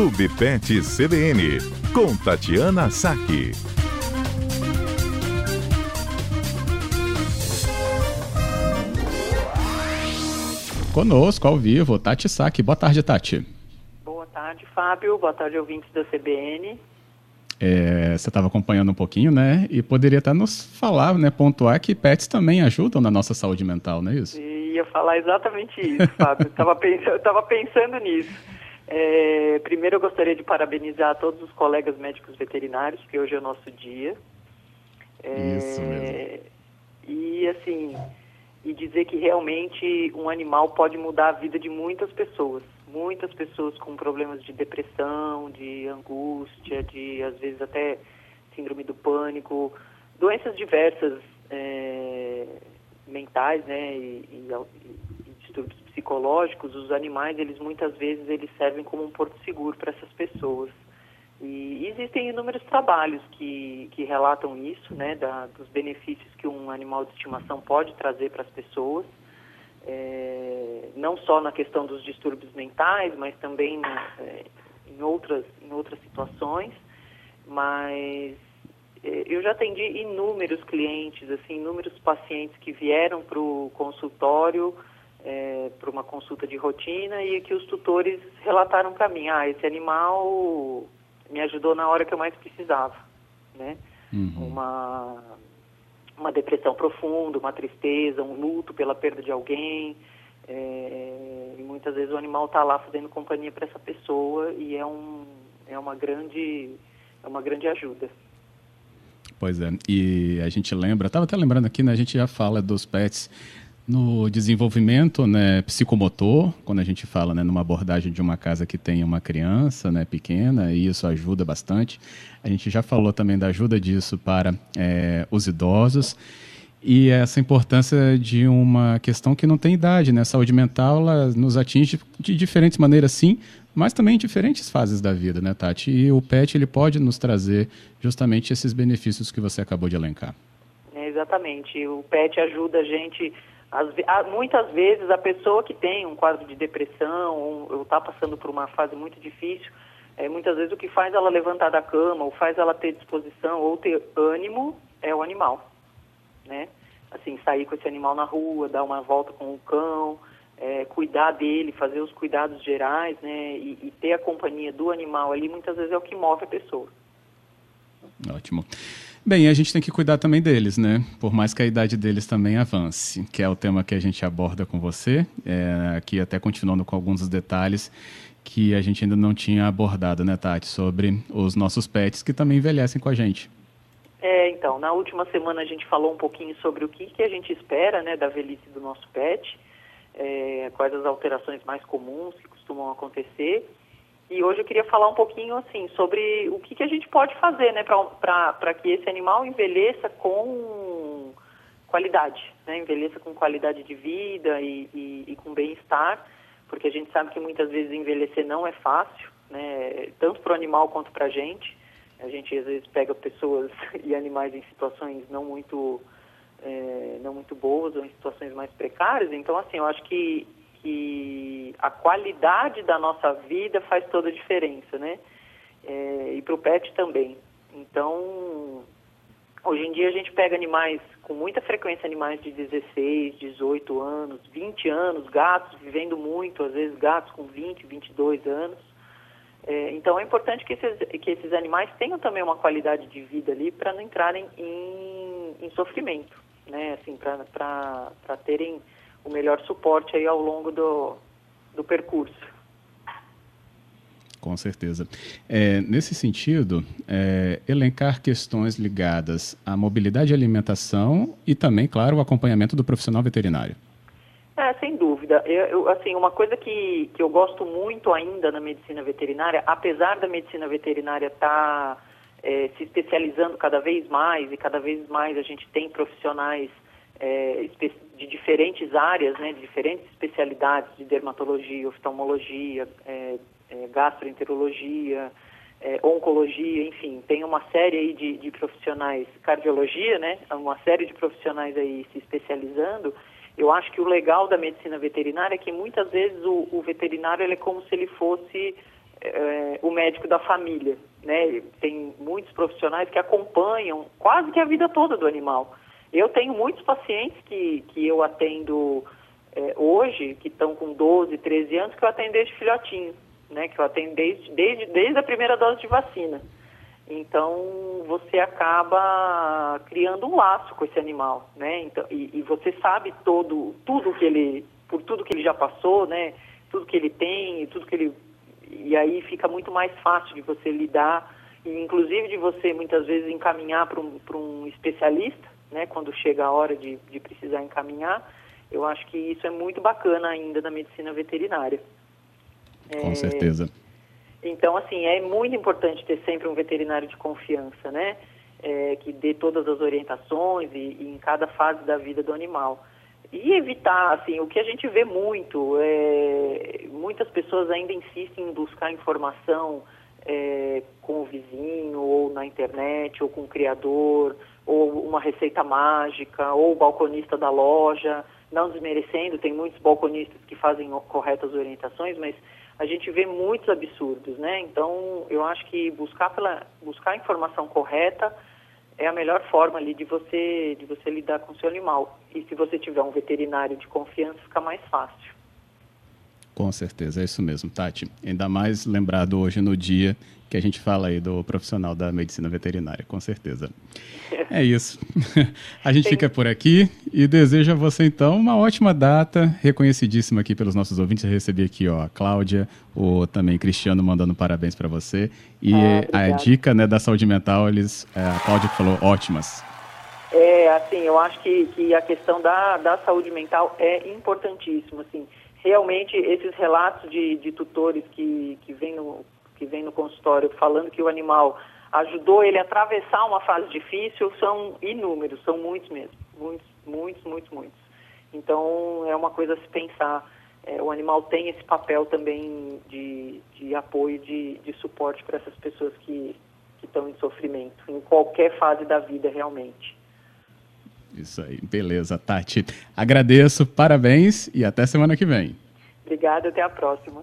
Clube Pet CBN, com Tatiana Saque. Conosco, ao vivo, Tati Saque. Boa tarde, Tati. Boa tarde, Fábio. Boa tarde, ouvintes da CBN. É, você estava acompanhando um pouquinho, né? E poderia até nos falar, né? Pontuar que pets também ajudam na nossa saúde mental, não é isso? E ia falar exatamente isso, Fábio. Estava pensando, pensando nisso. É, primeiro, eu gostaria de parabenizar todos os colegas médicos veterinários, que hoje é o nosso dia. É, isso mesmo. E, assim, e dizer que realmente um animal pode mudar a vida de muitas pessoas muitas pessoas com problemas de depressão, de angústia, de às vezes até síndrome do pânico, doenças diversas é, mentais, né, e, e, distúrbios psicológicos, os animais, eles muitas vezes eles servem como um porto seguro para essas pessoas. E existem inúmeros trabalhos que, que relatam isso, né, da, dos benefícios que um animal de estimação pode trazer para as pessoas é, não só na questão dos distúrbios mentais, mas também é, em, outras, em outras situações. Mas é, eu já atendi inúmeros clientes, assim, inúmeros pacientes que vieram para o consultório é, para uma consulta de rotina e que os tutores relataram para mim, ah, esse animal me ajudou na hora que eu mais precisava, né? Uhum. Uma uma depressão profunda, uma tristeza, um luto pela perda de alguém. É, e muitas vezes o animal está lá fazendo companhia para essa pessoa e é, um, é, uma grande, é uma grande ajuda. Pois é, e a gente lembra, estava até lembrando aqui, né, a gente já fala dos pets no desenvolvimento né, psicomotor, quando a gente fala né, numa abordagem de uma casa que tem uma criança né, pequena, e isso ajuda bastante. A gente já falou também da ajuda disso para é, os idosos e essa importância de uma questão que não tem idade, né? A saúde mental ela nos atinge de diferentes maneiras, sim, mas também em diferentes fases da vida, né, Tati? E o PET ele pode nos trazer justamente esses benefícios que você acabou de elencar. É, exatamente. O PET ajuda a gente as, muitas vezes a pessoa que tem um quadro de depressão ou está passando por uma fase muito difícil, é, muitas vezes o que faz ela levantar da cama ou faz ela ter disposição ou ter ânimo é o animal, né? Assim, sair com esse animal na rua, dar uma volta com o cão, é, cuidar dele, fazer os cuidados gerais, né? E, e ter a companhia do animal ali, muitas vezes é o que move a pessoa. Ótimo. Bem, a gente tem que cuidar também deles, né? Por mais que a idade deles também avance, que é o tema que a gente aborda com você, é, aqui até continuando com alguns dos detalhes que a gente ainda não tinha abordado, né, Tati, sobre os nossos pets que também envelhecem com a gente. É, então, na última semana a gente falou um pouquinho sobre o que, que a gente espera, né, da velhice do nosso pet, é, quais as alterações mais comuns que costumam acontecer e hoje eu queria falar um pouquinho assim sobre o que, que a gente pode fazer né, para que esse animal envelheça com qualidade, né, envelheça com qualidade de vida e, e, e com bem-estar, porque a gente sabe que muitas vezes envelhecer não é fácil, né, tanto para o animal quanto para a gente. A gente às vezes pega pessoas e animais em situações não muito, é, não muito boas ou em situações mais precárias. Então, assim, eu acho que que a qualidade da nossa vida faz toda a diferença, né? É, e para o pet também. Então, hoje em dia a gente pega animais com muita frequência, animais de 16, 18 anos, 20 anos, gatos vivendo muito, às vezes gatos com 20, 22 anos. É, então é importante que esses, que esses animais tenham também uma qualidade de vida ali para não entrarem em, em sofrimento, né? Assim, para terem o melhor suporte aí ao longo do, do percurso. Com certeza. É, nesse sentido, é, elencar questões ligadas à mobilidade e alimentação e também, claro, o acompanhamento do profissional veterinário. É, sem dúvida. Eu, eu, assim, uma coisa que, que eu gosto muito ainda na medicina veterinária, apesar da medicina veterinária estar tá, é, se especializando cada vez mais e cada vez mais a gente tem profissionais é, diferentes áreas, né, de diferentes especialidades de dermatologia, oftalmologia, é, é, gastroenterologia, é, oncologia, enfim, tem uma série aí de, de, profissionais, cardiologia, né, uma série de profissionais aí se especializando. Eu acho que o legal da medicina veterinária é que muitas vezes o, o veterinário é como se ele fosse é, o médico da família, né? Tem muitos profissionais que acompanham quase que a vida toda do animal. Eu tenho muitos pacientes que, que eu atendo é, hoje, que estão com 12, 13 anos, que eu atendo desde filhotinho, né? Que eu atendo desde, desde, desde a primeira dose de vacina. Então, você acaba criando um laço com esse animal, né? Então, e, e, você sabe todo, tudo que ele, por tudo que ele já passou, né? Tudo que ele tem, tudo que ele... E aí fica muito mais fácil de você lidar, inclusive de você, muitas vezes, encaminhar para um, um especialista, né? Quando chega a hora de, de precisar encaminhar. Eu acho que isso é muito bacana ainda na medicina veterinária. Com é... certeza. Então, assim, é muito importante ter sempre um veterinário de confiança, né? É, que dê todas as orientações e, e, em cada fase da vida do animal. E evitar, assim, o que a gente vê muito, é, muitas pessoas ainda insistem em buscar informação é, com o vizinho, ou na internet, ou com o criador, ou uma receita mágica, ou o balconista da loja, não desmerecendo, tem muitos balconistas que fazem corretas orientações, mas a gente vê muitos absurdos, né? Então, eu acho que buscar pela buscar a informação correta é a melhor forma ali de você de você lidar com o seu animal. E se você tiver um veterinário de confiança, fica mais fácil. Com certeza, é isso mesmo, Tati. Ainda mais lembrado hoje no dia que a gente fala aí do profissional da medicina veterinária, com certeza. É isso. A gente Tem... fica por aqui e desejo a você, então, uma ótima data, reconhecidíssima aqui pelos nossos ouvintes. Eu recebi aqui, ó, a Cláudia, o também Cristiano mandando parabéns para você. E ah, a dica né, da saúde mental, eles, é, a Cláudia falou, ótimas. É, assim, eu acho que, que a questão da, da saúde mental é importantíssima, assim. Realmente, esses relatos de, de tutores que, que vêm no que vem no consultório falando que o animal ajudou ele a atravessar uma fase difícil são inúmeros, são muitos mesmo, muitos, muitos, muitos, muitos. Então é uma coisa a se pensar. É, o animal tem esse papel também de, de apoio, de, de suporte para essas pessoas que, que estão em sofrimento, em qualquer fase da vida realmente. Isso aí, beleza, Tati. Agradeço, parabéns e até semana que vem. Obrigada, até a próxima.